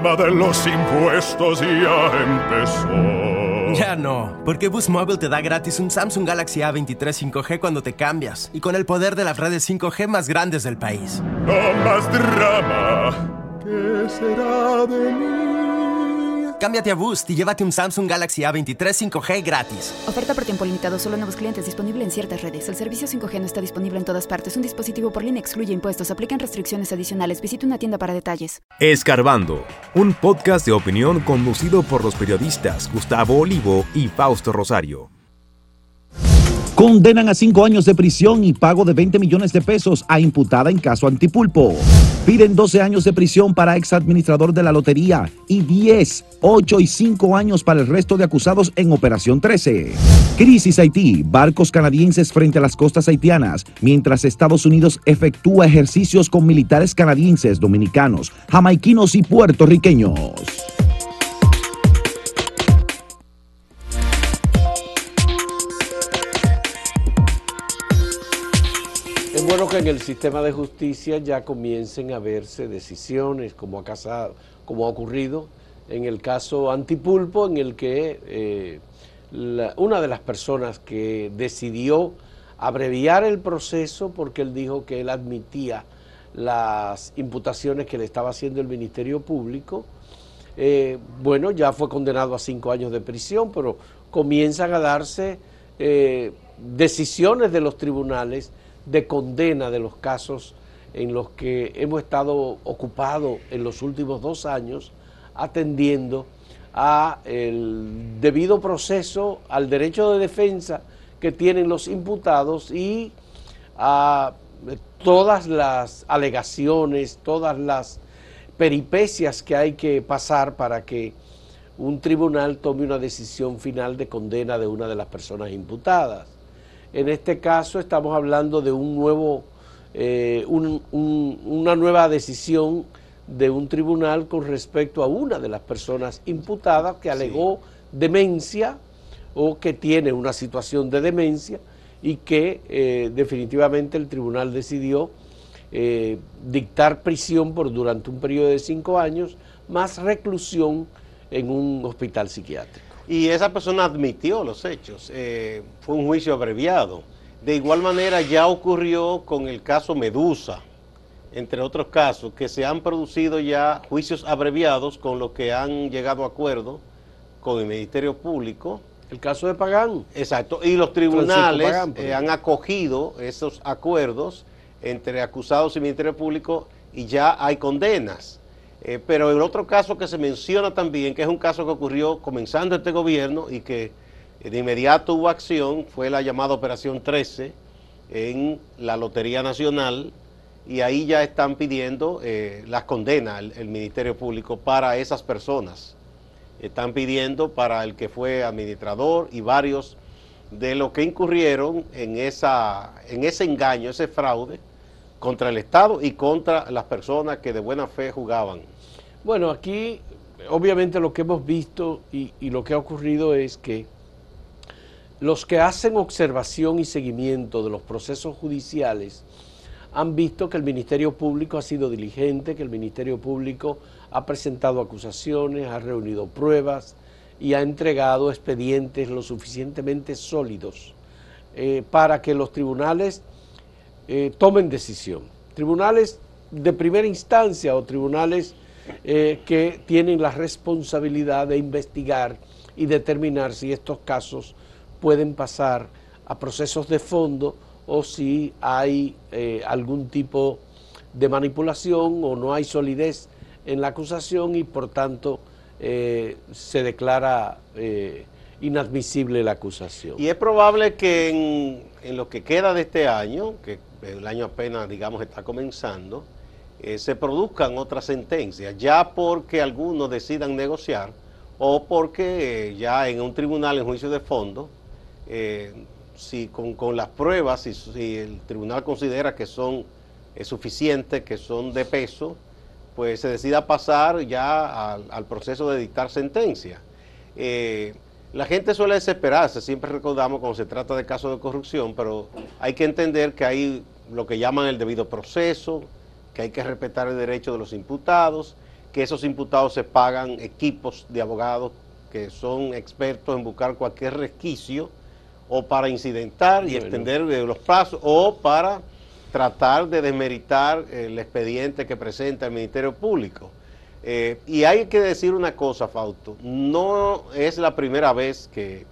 drama de los impuestos ya empezó. Ya no, porque Boost Mobile te da gratis un Samsung Galaxy A23 5G cuando te cambias y con el poder de las redes 5G más grandes del país. No más drama. ¿Qué será de mí? Cámbiate a Boost y llévate un Samsung Galaxy A23 5G gratis. Oferta por tiempo limitado, solo nuevos clientes disponible en ciertas redes. El servicio 5G no está disponible en todas partes. Un dispositivo por línea excluye impuestos. Aplican restricciones adicionales. Visita una tienda para detalles. Escarbando, un podcast de opinión conducido por los periodistas Gustavo Olivo y Fausto Rosario. Condenan a cinco años de prisión y pago de 20 millones de pesos a imputada en caso antipulpo. Piden 12 años de prisión para ex administrador de la lotería y 10, 8 y 5 años para el resto de acusados en Operación 13. Crisis Haití, barcos canadienses frente a las costas haitianas, mientras Estados Unidos efectúa ejercicios con militares canadienses, dominicanos, jamaiquinos y puertorriqueños. Bueno que en el sistema de justicia ya comiencen a verse decisiones como ha, casado, como ha ocurrido en el caso Antipulpo, en el que eh, una de las personas que decidió abreviar el proceso porque él dijo que él admitía las imputaciones que le estaba haciendo el Ministerio Público, eh, bueno, ya fue condenado a cinco años de prisión, pero comienzan a darse eh, decisiones de los tribunales de condena de los casos en los que hemos estado ocupados en los últimos dos años atendiendo a el debido proceso, al derecho de defensa que tienen los imputados y a todas las alegaciones, todas las peripecias que hay que pasar para que un tribunal tome una decisión final de condena de una de las personas imputadas. En este caso estamos hablando de un nuevo, eh, un- un- una nueva decisión de un tribunal con respecto a una de las personas imputadas que alegó demencia o que tiene una situación de demencia y que eh, definitivamente el tribunal decidió eh, dictar prisión por durante un periodo de cinco años más reclusión en un hospital psiquiátrico. Y esa persona admitió los hechos. eh, fue un juicio abreviado. De igual manera ya ocurrió con el caso Medusa, entre otros casos, que se han producido ya juicios abreviados con los que han llegado a acuerdo con el Ministerio Público. El caso de Pagán. Exacto. Y los tribunales Pagán, eh, han acogido esos acuerdos entre acusados y Ministerio Público y ya hay condenas. Eh, pero el otro caso que se menciona también, que es un caso que ocurrió comenzando este gobierno y que eh, de inmediato hubo acción, fue la llamada Operación 13 en la Lotería Nacional y ahí ya están pidiendo eh, las condenas el, Ministerio Público para esas personas. Están pidiendo para el que fue administrador y varios de los que incurrieron en, esa, en ese engaño, ese fraude contra el Estado y contra las personas que de buena fe jugaban. Bueno, aquí obviamente lo que hemos visto y, lo que ha ocurrido es que los que hacen observación y seguimiento de los procesos judiciales han visto que el Ministerio Público ha sido diligente, que el Ministerio Público ha presentado acusaciones, ha reunido pruebas y ha entregado expedientes lo suficientemente sólidos eh, para que los tribunales eh, tomen decisión. Tribunales de primera instancia o tribunales eh, que tienen la responsabilidad de investigar y determinar si estos casos pueden pasar a procesos de fondo o si hay eh, algún tipo de manipulación o no hay solidez en la acusación y por tanto se declara inadmisible la acusación. Y es probable que en, en lo que queda de este año, que el año apenas, digamos, está comenzando, eh, se produzcan otras sentencias, ya porque algunos decidan negociar o porque eh, ya en un tribunal en juicio de fondo, eh, si con, con las pruebas, si, el tribunal considera que son suficientes, que son de peso, pues se decida pasar ya al proceso de dictar sentencia. La gente suele desesperarse, siempre recordamos cuando se trata de casos de corrupción, pero hay que entender que hay lo que llaman el debido proceso, que hay que respetar el derecho de los imputados, que esos imputados se pagan equipos de abogados que son expertos en buscar cualquier resquicio o para incidentar y extender eh, los plazos o para tratar de desmeritar el expediente que presenta el Ministerio Público. Eh, y hay que decir una cosa, Fausto, no es la primera vez que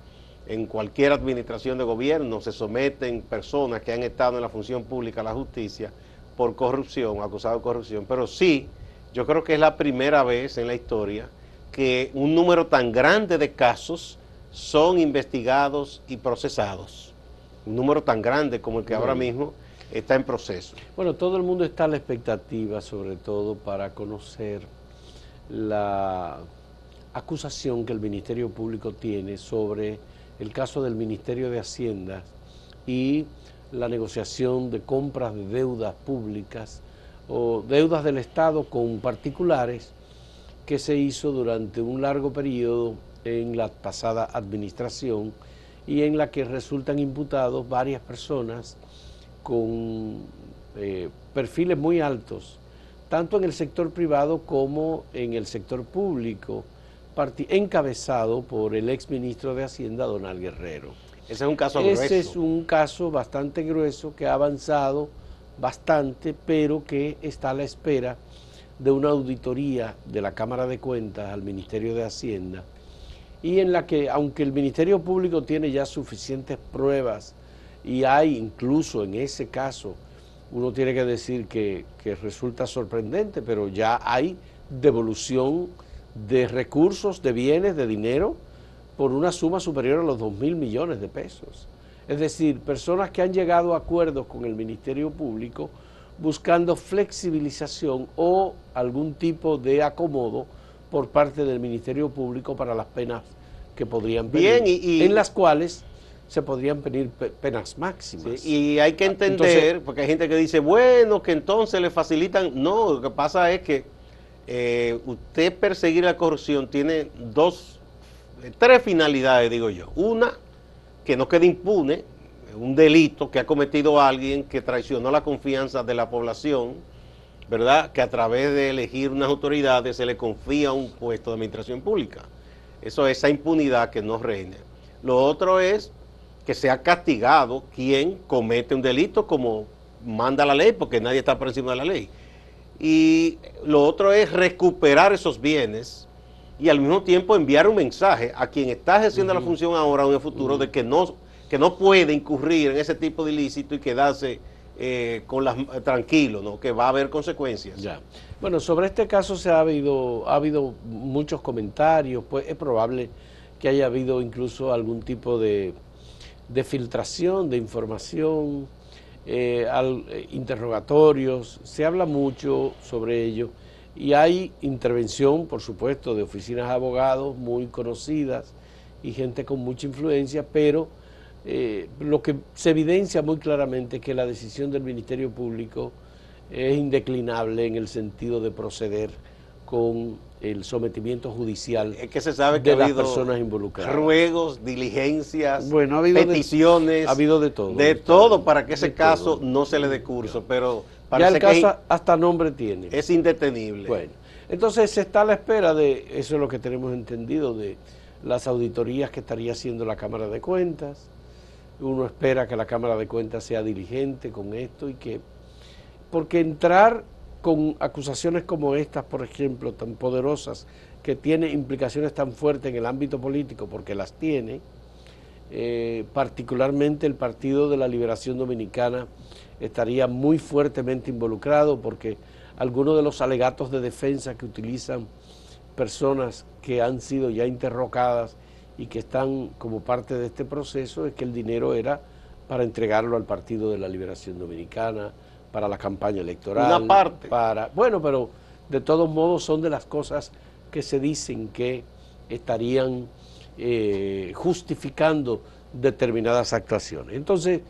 en cualquier administración de gobierno se someten personas que han estado en la función pública a la justicia por corrupción, acusados de corrupción, pero sí, yo creo que es la primera vez en la historia que un número tan grande de casos son investigados y procesados. Un número tan grande como el que ahora mismo está en proceso. Bueno, todo el mundo está a la expectativa, sobre todo para conocer la acusación que el Ministerio Público tiene sobre el caso del Ministerio de Hacienda y la negociación de compras de deudas públicas o deudas del Estado con particulares que se hizo durante un largo periodo en la pasada administración y en la que resultan imputados varias personas con eh, perfiles muy altos tanto en el sector privado como en el sector público, encabezado por el ex ministro de Hacienda, Donald Guerrero. Ese es un caso grueso. Ese es un caso bastante grueso que ha avanzado bastante, pero que está a la espera de una auditoría de la Cámara de Cuentas al Ministerio de Hacienda y en la que, aunque el Ministerio Público tiene ya suficientes pruebas y hay incluso en ese caso uno tiene que decir que, resulta sorprendente, pero ya hay devolución de recursos, de bienes, de dinero, por una suma superior a los 2 mil millones de pesos. Es decir, personas que han llegado a acuerdos con el Ministerio Público buscando flexibilización o algún tipo de acomodo por parte del Ministerio Público para las penas que podrían Bien, en las cuales se podrían pedir penas máximas. y hay que ah, entender, porque hay gente que dice, bueno, que entonces le facilitan. No, lo que pasa es que eh, usted perseguir la corrupción tiene dos, tres finalidades, digo yo. Una, que no quede impune un delito que ha cometido alguien que traicionó la confianza de la población, ¿verdad? Que a través de elegir unas autoridades se le confía un puesto de administración pública. Eso es esa impunidad que no reina. Lo otro es que sea castigado quien comete un delito como manda la ley, porque nadie está por encima de la ley. Y lo otro es recuperar esos bienes y al mismo tiempo enviar un mensaje a quien está ejerciendo la función ahora o en el futuro de que no, que no puede incurrir en ese tipo de ilícito y quedarse eh, con las, tranquilo, ¿no? que va a haber consecuencias. Ya. Bueno, sobre este caso se ha habido, ha habido muchos comentarios, pues es probable que haya habido incluso algún tipo de de filtración de información, eh, eh, interrogatorios, se habla mucho sobre ello. Y hay intervención, por supuesto, de oficinas de abogados muy conocidas y gente con mucha influencia, pero eh, lo que se evidencia muy claramente es que la decisión del Ministerio Público es indeclinable en el sentido de proceder con el sometimiento judicial es que se sabe que de las personas involucradas. Ruegos, diligencias, peticiones. ha habido de todo. De todo para que ese caso no se le dé curso, pero parece ya el caso hasta nombre tiene. Es indetenible. Bueno, entonces se está a la espera de, eso es lo que tenemos entendido, de las auditorías que estaría haciendo la Cámara de Cuentas. Uno espera que la Cámara de Cuentas sea diligente con esto y que, porque entrar con acusaciones como estas, por ejemplo, tan poderosas, que tienen implicaciones tan fuertes en el ámbito político, porque las tiene, eh, particularmente el Partido de la Liberación Dominicana estaría muy fuertemente involucrado porque algunos de los alegatos de defensa que utilizan personas que han sido ya interrogadas y que están como parte de este proceso es que el dinero era para entregarlo al Partido de la Liberación Dominicana, para la campaña electoral. Una parte. Para, bueno, pero de todos modos son de las cosas que se dicen que estarían eh, justificando determinadas actuaciones. Entonces,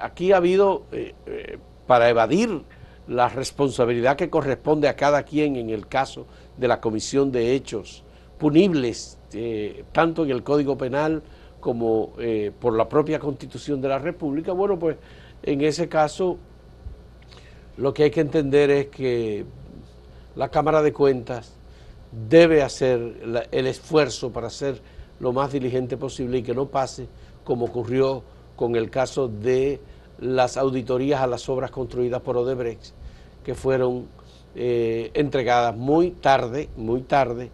aquí ha habido, eh, eh, para evadir la responsabilidad que corresponde a cada quien en el caso de la comisión de hechos punibles, tanto en el Código Penal como por la propia Constitución de la República, bueno, pues en ese caso lo que hay que entender es que la Cámara de Cuentas debe hacer el esfuerzo para ser lo más diligente posible y que no pase como ocurrió con el caso de las auditorías a las obras construidas por Odebrecht, que fueron eh, entregadas muy tarde, muy tarde,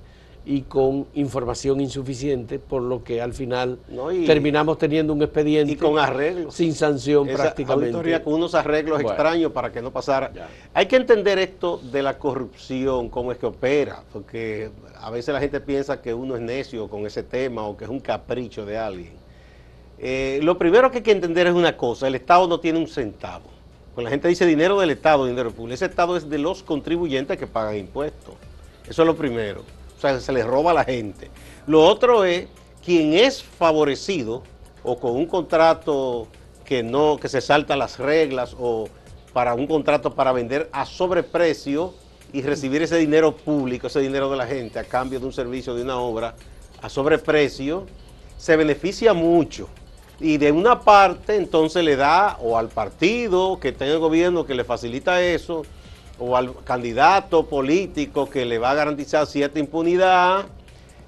y con información insuficiente, por lo que al final terminamos teniendo un expediente y con arreglos sin sanción prácticamente. Auditoría con unos arreglos extraños para que no pasara. Hay que entender esto de la corrupción, cómo es que opera, porque a veces la gente piensa que uno es necio con ese tema o que es un capricho de alguien. Eh, lo primero que hay que entender es una cosa, el Estado no tiene un centavo. Cuando la gente dice dinero del Estado, dinero público, ese Estado es de los contribuyentes que pagan impuestos. Eso es lo primero o sea, se le roba a la gente. Lo otro es quien es favorecido o con un contrato que no, que se salta las reglas o para un contrato para vender a sobreprecio y recibir ese dinero público, ese dinero de la gente a cambio de un servicio, de una obra a sobreprecio, se beneficia mucho. Y de una parte entonces le da o al partido que tenga el gobierno que le facilita eso, o al candidato político que le va a garantizar cierta impunidad.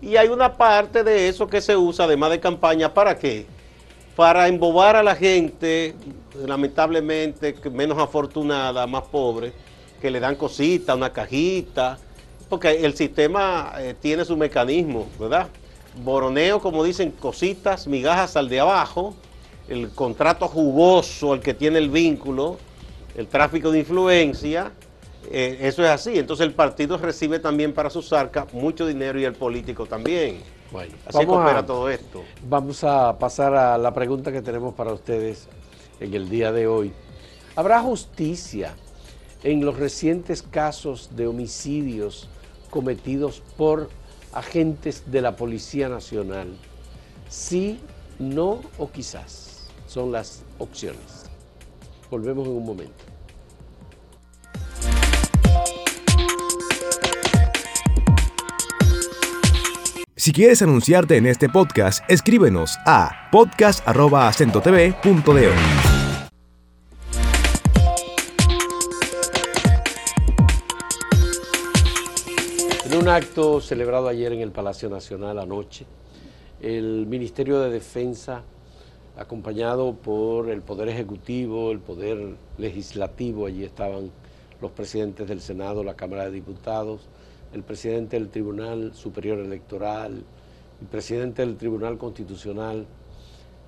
Y hay una parte de eso que se usa, además de campaña, ¿para qué? Para embobar a la gente, lamentablemente menos afortunada, más pobre, que le dan cositas, una cajita, porque el sistema eh, tiene su mecanismo, ¿verdad? Boroneo, como dicen, cositas, migajas al de abajo, el contrato jugoso, el que tiene el vínculo, el tráfico de influencia, eh, eso es así. Entonces el partido recibe también para sus arcas mucho dinero y el político también. Bueno, así vamos todo esto. Vamos a pasar a la pregunta que tenemos para ustedes en el día de hoy. ¿Habrá justicia en los recientes casos de homicidios cometidos por agentes de la Policía Nacional? Sí, no o quizás. Son las opciones. Volvemos en un momento. Si quieres anunciarte en este podcast, escríbenos a podcast.acentotv.de. En un acto celebrado ayer en el Palacio Nacional anoche, el Ministerio de Defensa, acompañado por el Poder Ejecutivo, el Poder Legislativo, allí estaban los presidentes del Senado, la Cámara de Diputados, el presidente del Tribunal Superior Electoral, el presidente del Tribunal Constitucional,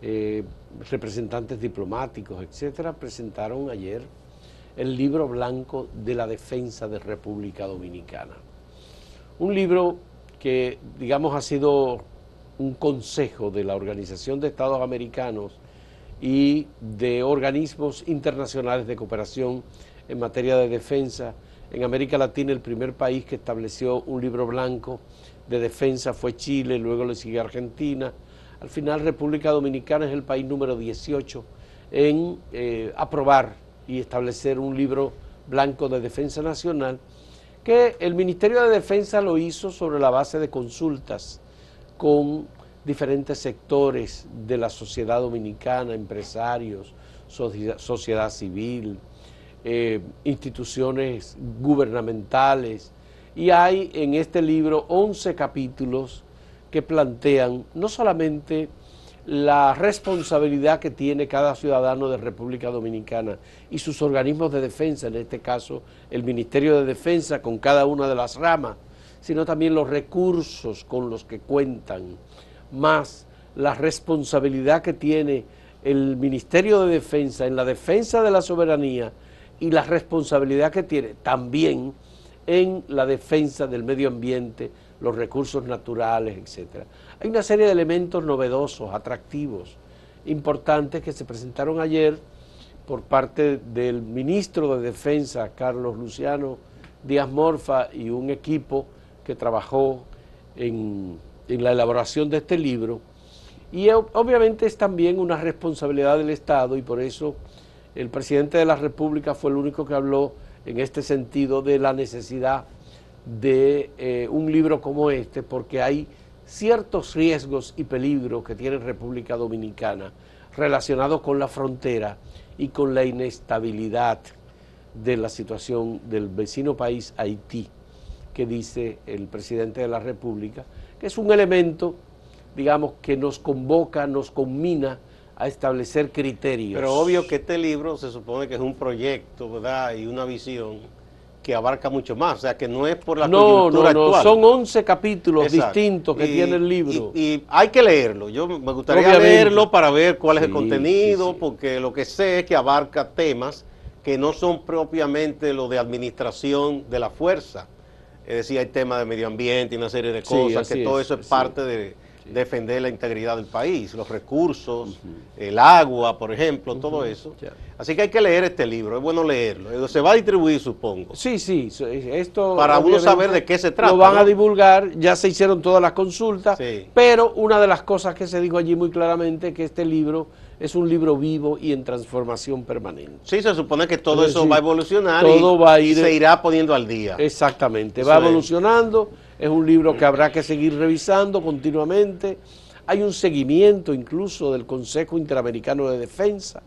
eh, representantes diplomáticos, etcétera, presentaron ayer el libro blanco de la defensa de República Dominicana. Un libro que, digamos, ha sido un consejo de la Organización de Estados Americanos y de organismos internacionales de cooperación en materia de defensa en América Latina el primer país que estableció un libro blanco de defensa fue Chile, luego le sigue Argentina. Al final República Dominicana es el país número 18 en eh, aprobar y establecer un libro blanco de defensa nacional que el Ministerio de Defensa lo hizo sobre la base de consultas con diferentes sectores de la sociedad dominicana, empresarios, sociedad civil, eh, instituciones gubernamentales, y hay en este libro 11 capítulos que plantean no solamente la responsabilidad que tiene cada ciudadano de República Dominicana y sus organismos de defensa, en este caso el Ministerio de Defensa con cada una de las ramas, sino también los recursos con los que cuentan, más la responsabilidad que tiene el Ministerio de Defensa en la defensa de la soberanía y la responsabilidad que tiene también en la defensa del medio ambiente, los recursos naturales, etc. Hay una serie de elementos novedosos, atractivos, importantes que se presentaron ayer por parte del ministro de Defensa, Carlos Luciano Díaz Morfa, y un equipo que trabajó en, en la elaboración de este libro. Y obviamente es también una responsabilidad del Estado y por eso el presidente de la República fue el único que habló en este sentido de la necesidad de eh, un libro como este, porque hay ciertos riesgos y peligros que tiene República Dominicana relacionados con la frontera y con la inestabilidad de la situación del vecino país Haití, que dice el presidente de la República, que es un elemento, digamos, que nos convoca, nos combina a establecer criterios. Pero obvio que este libro se supone que es un proyecto, ¿verdad? Y una visión que abarca mucho más, o sea, que no es por la no, coyuntura no, no, actual. son 11 capítulos Exacto. distintos que Y- tiene el libro. Y, y hay que leerlo. Yo me gustaría Obviamente. leerlo para ver cuál es el contenido, sí, sí. porque lo que sé es que abarca temas que no son propiamente lo de administración de la fuerza. Es decir, hay temas de medio ambiente y una serie de cosas, que todo es, eso es parte de defender la integridad del país, los recursos, el agua, por ejemplo, todo eso. Así que hay que leer este libro, es bueno leerlo. Se va a distribuir, supongo. Sí, sí, esto... Para uno saber de qué se trata, Lo van a divulgar, ya se hicieron todas las consultas, Sí. pero una de las cosas que se dijo allí muy claramente es que este libro es un libro vivo y en transformación permanente. Sí, se supone que todo Es eso decir, va a evolucionar todo y, va a y ir- se irá poniendo al día. Exactamente, va evolucionando, es un libro que habrá que seguir revisando continuamente. Hay un seguimiento incluso del Consejo Interamericano de Defensa.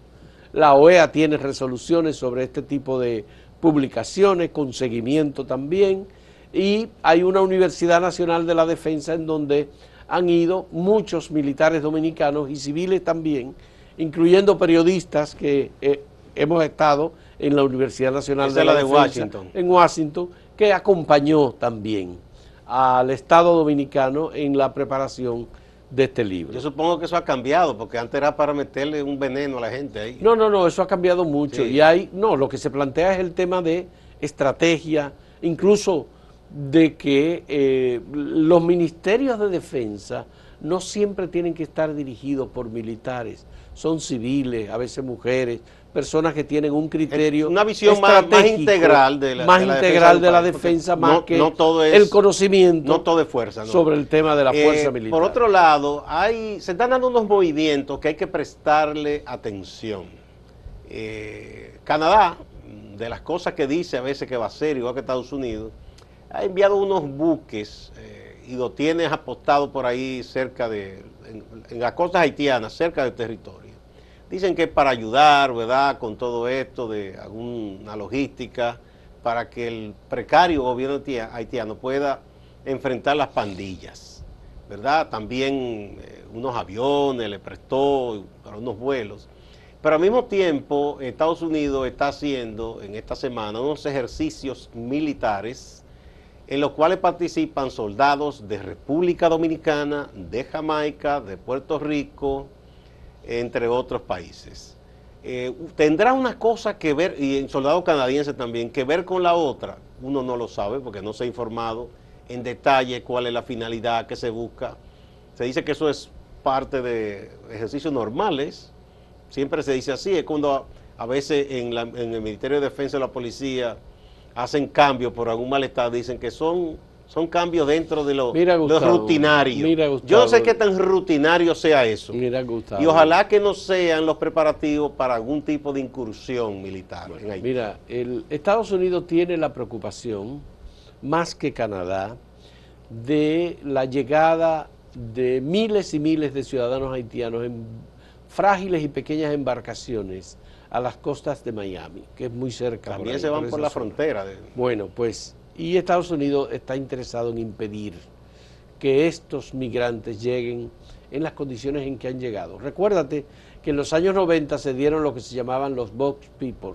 La OEA tiene resoluciones sobre este tipo de publicaciones, con seguimiento también. Y hay una Universidad Nacional de la Defensa en donde han ido muchos militares dominicanos y civiles también, incluyendo periodistas que eh, hemos estado en la Universidad Nacional Esa de la, la de Defensa Washington. en Washington, que acompañó también al Estado Dominicano en la preparación de este libro. Yo supongo que eso ha cambiado, porque antes era para meterle un veneno a la gente ahí. No, no, no, eso ha cambiado mucho. Sí. Y hay, no, lo que se plantea es el tema de estrategia, incluso de que eh, los ministerios de defensa no siempre tienen que estar dirigidos por militares, son civiles, a veces mujeres, personas que tienen un criterio Una visión más- más integral de la- más de la defensa integral de la defensa, no- más que no todo es- el conocimiento No todo es fuerza. ¿no? sobre el tema de la Eh, fuerza militar. Por otro lado, hay, se están dando unos movimientos que hay que prestarle atención. Eh, Canadá, de las cosas que dice a veces que va a hacer, igual que Estados Unidos, ha enviado unos buques eh, y lo tiene apostado por ahí cerca de, en, en las costas haitianas, cerca del territorio. Dicen que es para ayudar, ¿verdad?, con todo esto de alguna logística, para que el precario gobierno haiti- haitiano pueda enfrentar las pandillas, ¿verdad? También eh, unos aviones le prestó para unos vuelos. Pero al mismo tiempo, Estados Unidos está haciendo en esta semana unos ejercicios militares en los cuales participan soldados de República Dominicana, de Jamaica, de Puerto Rico, entre otros países. Eh, tendrá una cosa que ver, y en soldados canadienses también, que ver con la otra. Uno no lo sabe porque no se ha informado en detalle cuál es la finalidad que se busca. Se dice que eso es parte de ejercicios normales. Siempre se dice así. Es cuando a, a veces en, la- en el Ministerio de Defensa y la policía hacen cambios por algún malestar. Dicen que son, son cambios dentro de lo, Mira, lo rutinario. mira, Yo no sé qué tan rutinario sea eso. Mira, Gustavo. Y ojalá que no sean los preparativos para algún tipo de incursión militar en Haití. Mira, el Estados Unidos tiene la preocupación, más que Canadá, de la llegada de miles y miles de ciudadanos haitianos en frágiles y pequeñas embarcaciones a las costas de Miami, que es muy cerca. También ahí, se van por la zona. frontera. de- Bueno, pues, y Estados Unidos está interesado en impedir que estos migrantes lleguen en las condiciones en que han llegado. Recuérdate que en los años 90 se dieron lo que se llamaban los box people,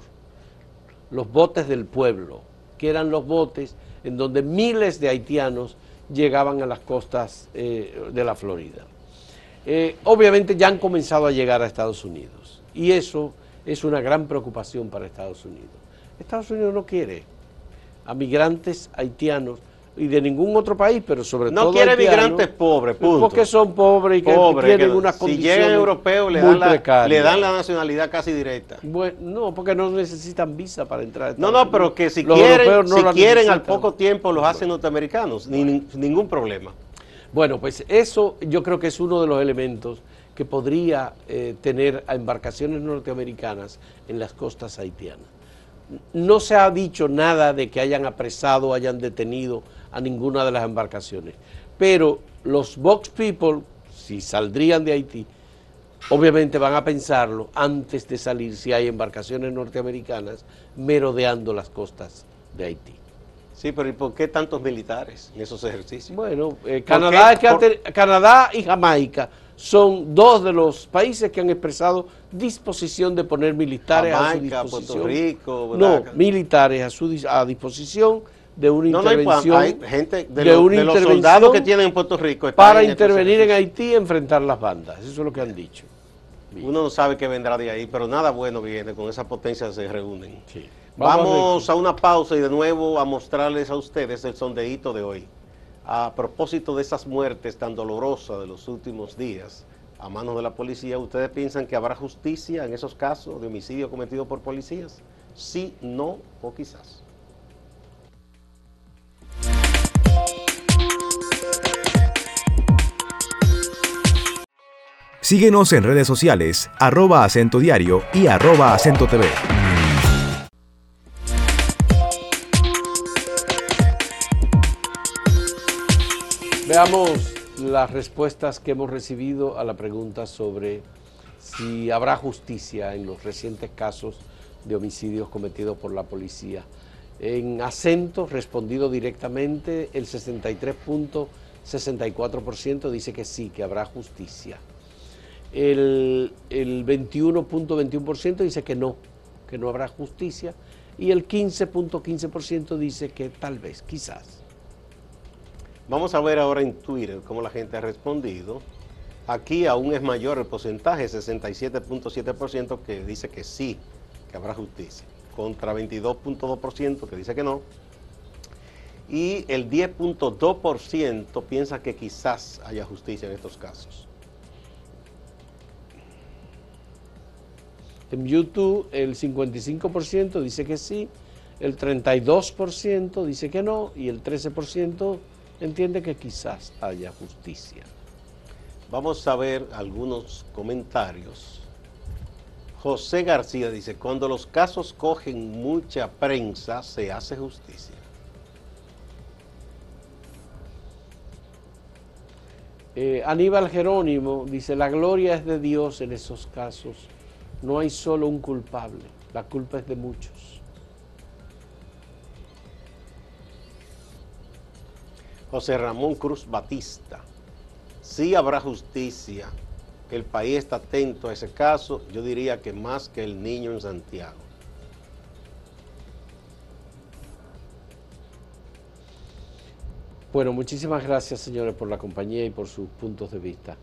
los botes del pueblo, que eran los botes en donde miles de haitianos llegaban a las costas eh, de la Florida. Eh, obviamente ya han comenzado a llegar a Estados Unidos y eso es una gran preocupación para Estados Unidos. Estados Unidos no quiere a migrantes haitianos y de ningún otro país, pero sobre No todo quiere haitianos, migrantes pobres, punto. Porque son pobres y que Pobre, tienen que unas si condiciones llegan europeos le dan, la, le dan la nacionalidad casi directa. Bueno, no, porque no necesitan visa para entrar No, no, pero que si Los quieren, no si quieren al poco tiempo los hacen norteamericanos, ni, ni- ningún problema. Bueno, pues eso yo creo que es uno de los elementos que podría eh, tener a embarcaciones norteamericanas en las costas haitianas. No se ha dicho nada de que hayan apresado o hayan detenido a ninguna de las embarcaciones, pero los Box People, si saldrían de Haití, obviamente van a pensarlo antes de salir si hay embarcaciones norteamericanas merodeando las costas de Haití. Sí, pero ¿y por qué tantos militares en esos ejercicios? Bueno, eh, Canadá y Jamaica son dos de los países que han expresado disposición de poner militares Jamaica, a su disposición. Puerto Rico, no, militares a su a disposición de una No, no hay, intervención hay gente de, de los- una de los intervención soldados que tienen en Puerto Rico para en intervenir en. Haití y enfrentar las bandas. Eso es lo que han dicho. Uno no sabe qué vendrá de ahí, pero nada bueno viene, con esa potencia se reúnen. Vamos a Vamos a una pausa y de nuevo a mostrarles a ustedes el sondeíto de hoy. A propósito de esas muertes tan dolorosas de los últimos días a manos de la policía, ¿ustedes piensan que habrá justicia en esos casos de homicidio cometido por policías? Sí, no o quizás. Síguenos en redes sociales, arroba acento diario y arroba acento TV. Veamos las respuestas que hemos recibido a la pregunta sobre si habrá justicia en los recientes casos de homicidios cometidos por la policía. En acento, respondido directamente, el 63.64% dice que sí, que habrá justicia. El, el 21.21% dice que no, que no habrá justicia. Y el 15.15% dice que tal vez, quizás. Vamos a ver ahora en Twitter cómo la gente ha respondido. Aquí aún es mayor el porcentaje, 67.7% que dice que sí, que habrá justicia, contra 22.2% que dice que no. Y el 10.2% piensa que quizás haya justicia en estos casos. En YouTube el 55% dice que sí, el 32% dice que no y el 13% entiende que quizás haya justicia. Vamos a ver algunos comentarios. José García dice, cuando los casos cogen mucha prensa, se hace justicia. Eh, Aníbal Jerónimo dice, la gloria es de Dios en esos casos, no hay solo un culpable, la culpa es de muchos. José Ramón Cruz Batista, sí habrá justicia. El país está atento a ese caso, yo diría que más que el niño en Santiago. Bueno, muchísimas gracias señores por la compañía y por sus puntos de vista.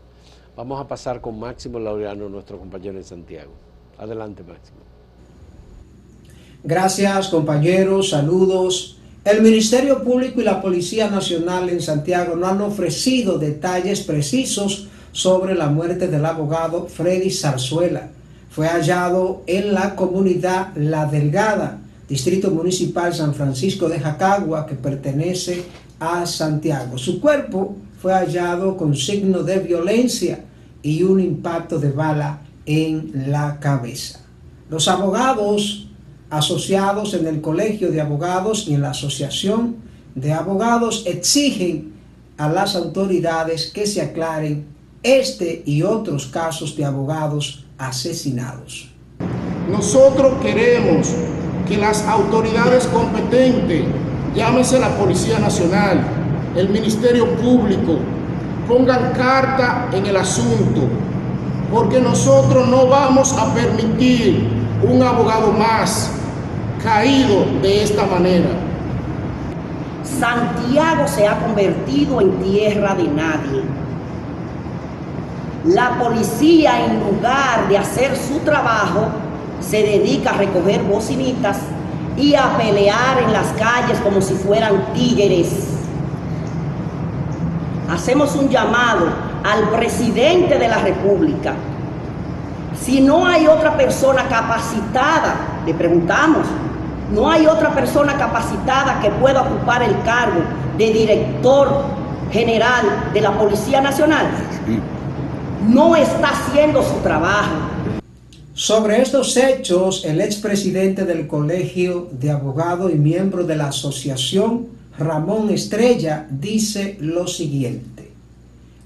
Vamos a pasar con Máximo Laureano, nuestro compañero en Santiago. Adelante, Máximo. Gracias compañeros, saludos. El Ministerio Público y la Policía Nacional en Santiago no han ofrecido detalles precisos sobre la muerte del abogado Freddy Zarzuela. Fue hallado en la comunidad La Delgada, Distrito Municipal San Francisco de Jacagua, que pertenece a Santiago. Su cuerpo fue hallado con signo de violencia y un impacto de bala en la cabeza. Los abogados asociados en el Colegio de Abogados y en la Asociación de Abogados exigen a las autoridades que se aclaren este y otros casos de abogados asesinados. Nosotros queremos que las autoridades competentes, llámese la Policía Nacional, el Ministerio Público, pongan carta en el asunto, porque nosotros no vamos a permitir un abogado más caído de esta manera. Santiago se ha convertido en tierra de nadie. La policía, en lugar de hacer su trabajo, se dedica a recoger bocinitas y a pelear en las calles como si fueran tigres. Hacemos un llamado al presidente de la República. Si no hay otra persona capacitada, le preguntamos, no hay otra persona capacitada que pueda ocupar el cargo de director general de la Policía Nacional. No está haciendo su trabajo. Sobre estos hechos, el expresidente del Colegio de Abogados y miembro de la Asociación, Ramón Estrella, dice lo siguiente.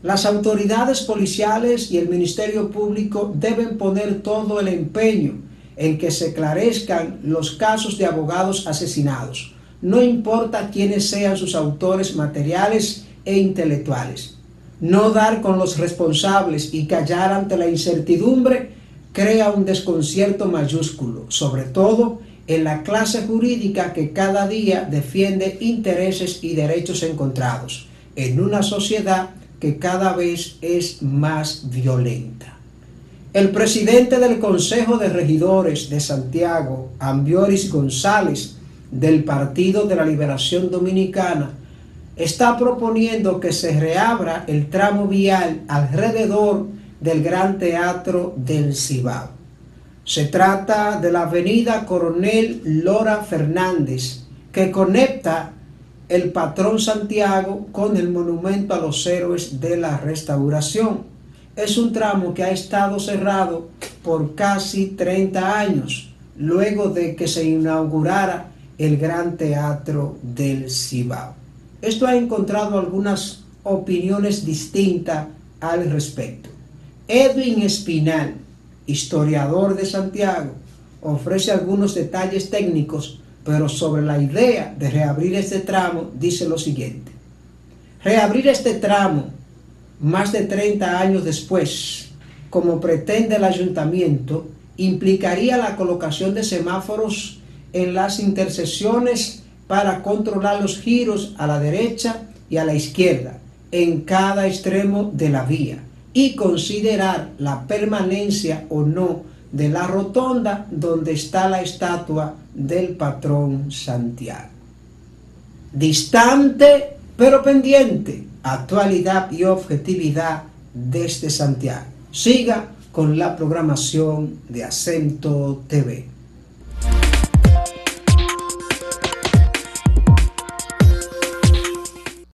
Las autoridades policiales y el Ministerio Público deben poner todo el empeño en que se esclarezcan los casos de abogados asesinados, no importa quiénes sean sus autores materiales e intelectuales. No dar con los responsables y callar ante la incertidumbre crea un desconcierto mayúsculo, sobre todo en la clase jurídica que cada día defiende intereses y derechos encontrados, en una sociedad que cada vez es más violenta. El presidente del Consejo de Regidores de Santiago, Ambioris González, del Partido de la Liberación Dominicana, está proponiendo que se reabra el tramo vial alrededor del Gran Teatro del Cibao. Se trata de la avenida Coronel Lora Fernández, que conecta el patrón Santiago con el monumento a los héroes de la restauración. Es un tramo que ha estado cerrado por casi 30 años, luego de que se inaugurara el Gran Teatro del Cibao. Esto ha encontrado algunas opiniones distintas al respecto. Edwin Espinal, historiador de Santiago, ofrece algunos detalles técnicos, pero sobre la idea de reabrir este tramo dice lo siguiente. Reabrir este tramo más de 30 años después, como pretende el ayuntamiento, implicaría la colocación de semáforos en las intersecciones para controlar los giros a la derecha y a la izquierda en cada extremo de la vía y considerar la permanencia o no de la rotonda donde está la estatua del patrón Santiago. Distante pero pendiente, actualidad y objetividad desde Santiago. Siga con la programación de Acento TV.